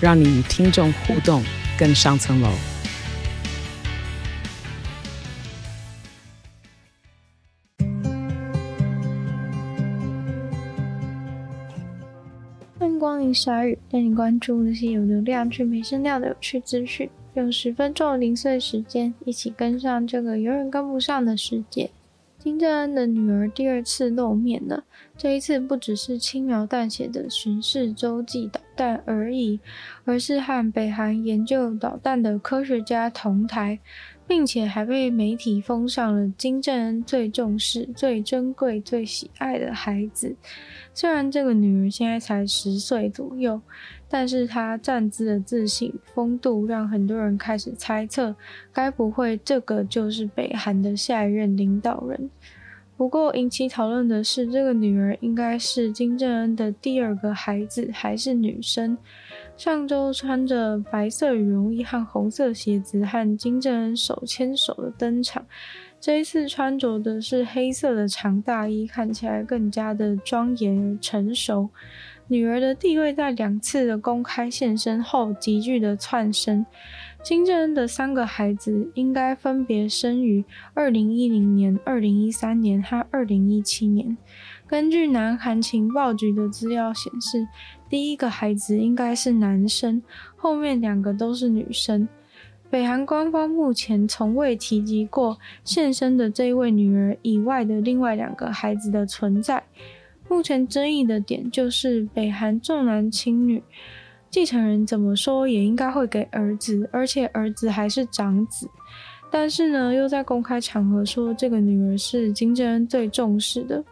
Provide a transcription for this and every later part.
让你与听众互动更上层楼。欢迎鲨语带你关注那些有流量却没声量的有趣资讯，用十分钟的零碎时间，一起跟上这个永远跟不上的世界。金正恩的女儿第二次露面了，这一次不只是轻描淡写的巡视洲际导弹而已，而是和北韩研究导弹的科学家同台。并且还被媒体封上了金正恩最重视、最珍贵、最喜爱的孩子。虽然这个女儿现在才十岁左右，但是她站姿的自信风度，让很多人开始猜测，该不会这个就是北韩的下一任领导人？不过引起讨论的是，这个女儿应该是金正恩的第二个孩子，还是女生？上周穿着白色羽绒衣和红色鞋子和金正恩手牵手的登场，这一次穿着的是黑色的长大衣，看起来更加的庄严而成熟。女儿的地位在两次的公开现身后急剧的窜升。金正恩的三个孩子应该分别生于二零一零年、二零一三年和二零一七年。根据南韩情报局的资料显示，第一个孩子应该是男生，后面两个都是女生。北韩官方目前从未提及过现身的这一位女儿以外的另外两个孩子的存在。目前争议的点就是北韩重男轻女，继承人怎么说也应该会给儿子，而且儿子还是长子。但是呢，又在公开场合说这个女儿是金正恩最重视的。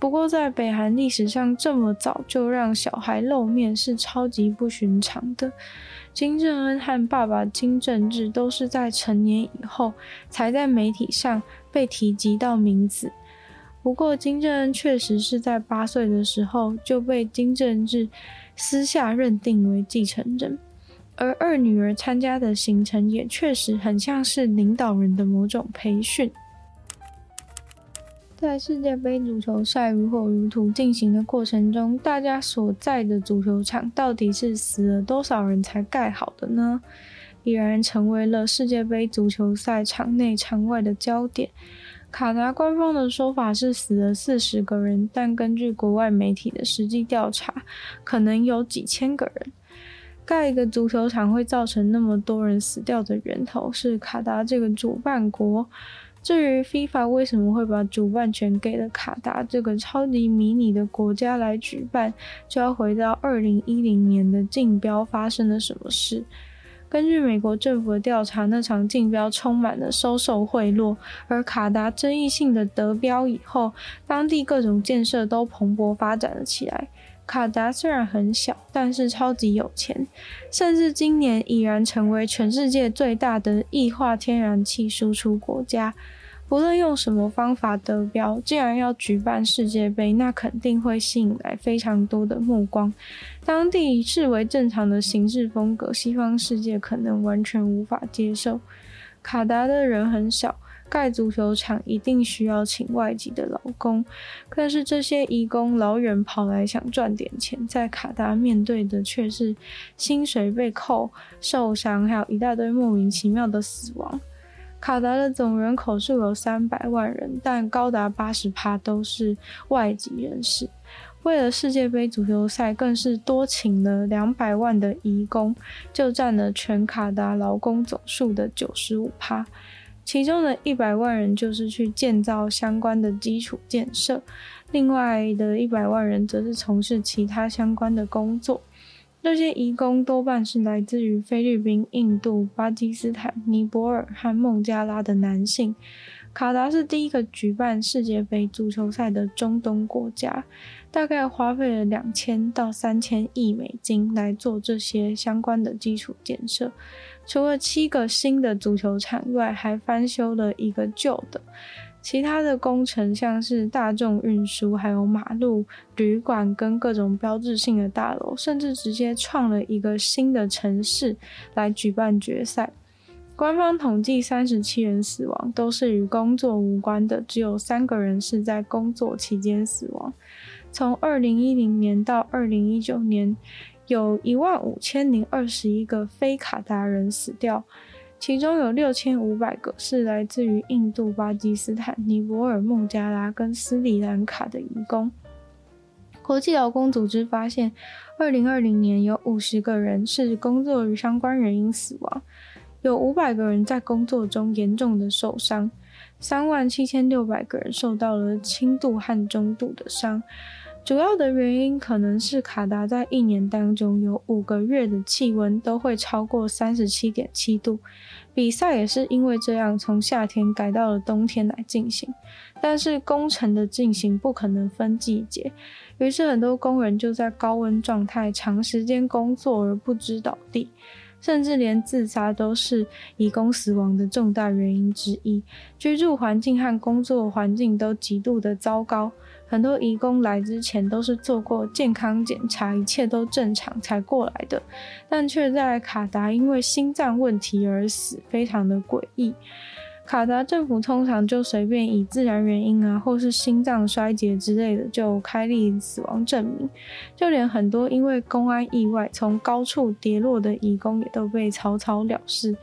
不过，在北韩历史上，这么早就让小孩露面是超级不寻常的。金正恩和爸爸金正日都是在成年以后才在媒体上被提及到名字。不过，金正恩确实是在八岁的时候就被金正日私下认定为继承人，而二女儿参加的行程也确实很像是领导人的某种培训。在世界杯足球赛如火如荼进行的过程中，大家所在的足球场到底是死了多少人才盖好的呢？已然成为了世界杯足球赛场内场外的焦点。卡达官方的说法是死了四十个人，但根据国外媒体的实际调查，可能有几千个人。盖一个足球场会造成那么多人死掉的源头是卡达这个主办国。至于 FIFA 为什么会把主办权给了卡达这个超级迷你的国家来举办，就要回到二零一零年的竞标发生了什么事。根据美国政府的调查，那场竞标充满了收受贿赂，而卡达争议性的得标以后，当地各种建设都蓬勃发展了起来。卡达虽然很小，但是超级有钱，甚至今年已然成为全世界最大的液化天然气输出国家。不论用什么方法得标，既然要举办世界杯，那肯定会吸引来非常多的目光。当地视为正常的行事风格，西方世界可能完全无法接受。卡达的人很少。盖足球场一定需要请外籍的劳工，但是这些移工老远跑来想赚点钱，在卡达面对的却是薪水被扣、受伤，还有一大堆莫名其妙的死亡。卡达的总人口数有三百万人，但高达八十趴都是外籍人士。为了世界杯足球赛，更是多请了两百万的移工，就占了全卡达劳工总数的九十五趴。其中的一百万人就是去建造相关的基础建设，另外的一百万人则是从事其他相关的工作。这些移工多半是来自于菲律宾、印度、巴基斯坦、尼泊尔和孟加拉的男性。卡达是第一个举办世界杯足球赛的中东国家，大概花费了两千到三千亿美金来做这些相关的基础建设。除了七个新的足球场外，还翻修了一个旧的。其他的工程像是大众运输，还有马路、旅馆跟各种标志性的大楼，甚至直接创了一个新的城市来举办决赛。官方统计三十七人死亡，都是与工作无关的，只有三个人是在工作期间死亡。从二零一零年到二零一九年，有一万五千零二十一个非卡达人死掉，其中有六千五百个是来自于印度、巴基斯坦、尼泊尔、孟加拉跟斯里兰卡的移工。国际劳工组织发现，二零二零年有五十个人是工作与相关原因死亡。有五百个人在工作中严重的受伤，三万七千六百个人受到了轻度和中度的伤。主要的原因可能是卡达在一年当中有五个月的气温都会超过三十七点七度。比赛也是因为这样从夏天改到了冬天来进行，但是工程的进行不可能分季节，于是很多工人就在高温状态长时间工作而不知倒地。甚至连自杀都是移工死亡的重大原因之一。居住环境和工作环境都极度的糟糕。很多移工来之前都是做过健康检查，一切都正常才过来的，但却在卡达因为心脏问题而死，非常的诡异。卡达政府通常就随便以自然原因啊，或是心脏衰竭之类的就开立死亡证明，就连很多因为公安意外从高处跌落的义工也都被草草了事。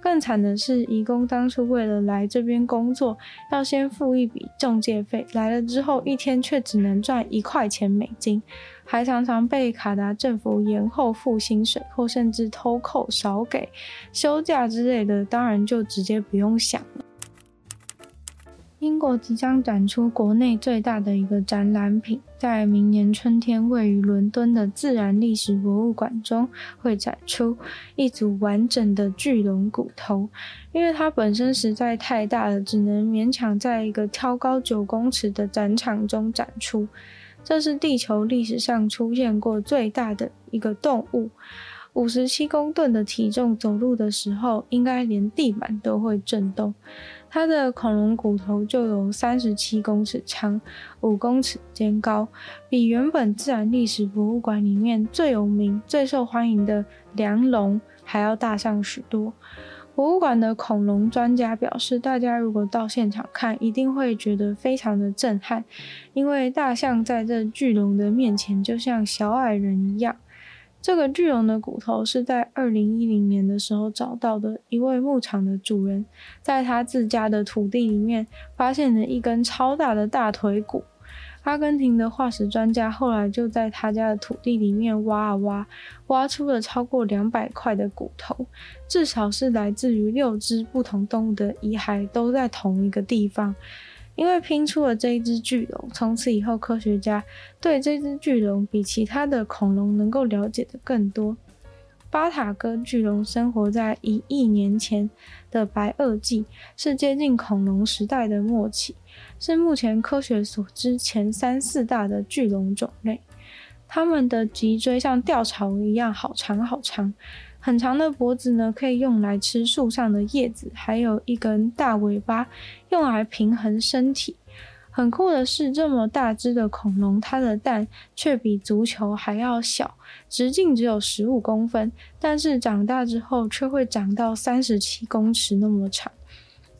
更惨的是，移工当初为了来这边工作，要先付一笔中介费，来了之后一天却只能赚一块钱美金，还常常被卡达政府延后付薪水，或甚至偷扣、少给休假之类的，当然就直接不用想了。英国即将展出国内最大的一个展览品，在明年春天位于伦敦的自然历史博物馆中会展出一组完整的巨龙骨头，因为它本身实在太大了，只能勉强在一个挑高九公尺的展场中展出。这是地球历史上出现过最大的一个动物。五十七公吨的体重，走路的时候应该连地板都会震动。它的恐龙骨头就有三十七公尺长，五公尺肩高，比原本自然历史博物馆里面最有名、最受欢迎的梁龙还要大上许多。博物馆的恐龙专家表示，大家如果到现场看，一定会觉得非常的震撼，因为大象在这巨龙的面前就像小矮人一样。这个巨龙的骨头是在二零一零年的时候找到的，一位牧场的主人在他自家的土地里面发现了一根超大的大腿骨。阿根廷的化石专家后来就在他家的土地里面挖啊挖，挖出了超过两百块的骨头，至少是来自于六只不同动物的遗骸，都在同一个地方。因为拼出了这一只巨龙，从此以后科学家对这只巨龙比其他的恐龙能够了解的更多。巴塔哥巨龙生活在一亿年前的白垩纪，是接近恐龙时代的末期，是目前科学所知前三四大的巨龙种类。它们的脊椎像吊床一样，好长好长。很长的脖子呢，可以用来吃树上的叶子，还有一根大尾巴，用来平衡身体。很酷的是，这么大只的恐龙，它的蛋却比足球还要小，直径只有十五公分，但是长大之后却会长到三十七公尺那么长。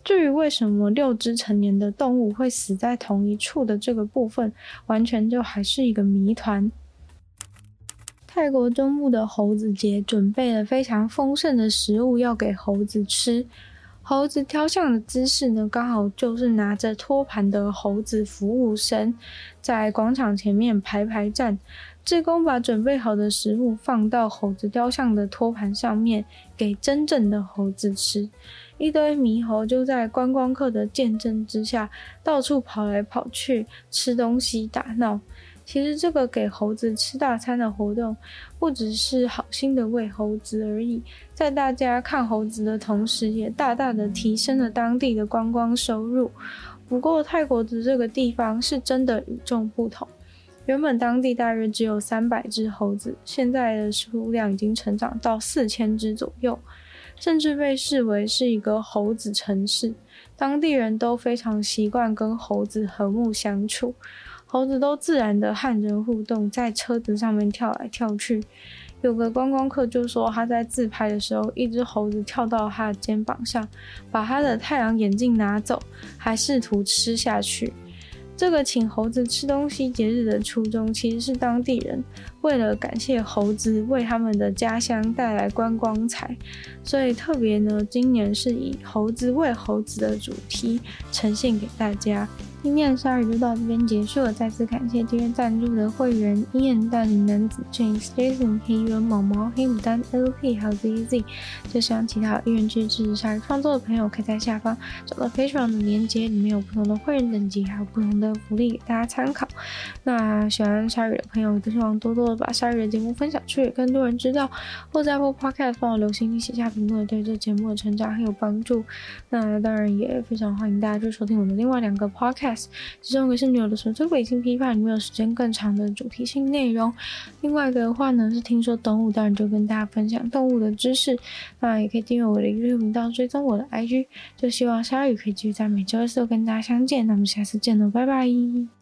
至于为什么六只成年的动物会死在同一处的这个部分，完全就还是一个谜团。泰国中部的猴子节准备了非常丰盛的食物要给猴子吃。猴子雕像的姿势呢，刚好就是拿着托盘的猴子服务生，在广场前面排排站。志工把准备好的食物放到猴子雕像的托盘上面，给真正的猴子吃。一堆猕猴就在观光客的见证之下，到处跑来跑去，吃东西打闹。其实这个给猴子吃大餐的活动，不只是好心的喂猴子而已，在大家看猴子的同时，也大大的提升了当地的观光收入。不过泰国的这个地方是真的与众不同。原本当地大约只有三百只猴子，现在的数量已经成长到四千只左右，甚至被视为是一个猴子城市。当地人都非常习惯跟猴子和睦相处，猴子都自然的和人互动，在车子上面跳来跳去。有个观光客就说，他在自拍的时候，一只猴子跳到他的肩膀上，把他的太阳眼镜拿走，还试图吃下去。这个请猴子吃东西节日的初衷，其实是当地人为了感谢猴子为他们的家乡带来观光财，所以特别呢，今年是以猴子喂猴子的主题呈现给大家。今天的鲨语就到这边结束了，再次感谢今天赞助的会员：Ian、大龄男子、James、Jason、黑人毛毛、黑牡丹、LP 还有 ZZ。就像其他有意去支持鲨鱼创作的朋友，可以在下方找到 Patreon 的链接，里面有不同的会员等级，还有不同的福利给大家参考。那喜欢鲨鱼的朋友，都希望多多的把鲨鱼的节目分享出去，更多人知道。或在 Apple Podcast 帮我留心写下评论，对这节目的成长很有帮助。那当然也非常欢迎大家去收听我的另外两个 Podcast。其中一个是女友的纯粹北京批判，里面有时间更长的主题性内容；另外一个的话呢，是听说动物，当然就跟大家分享动物的知识。那也可以订阅我的 YouTube 频道，追踪我的 IG。就希望鲨鱼可以继续在每周四跟大家相见。那么下次见喽，拜拜。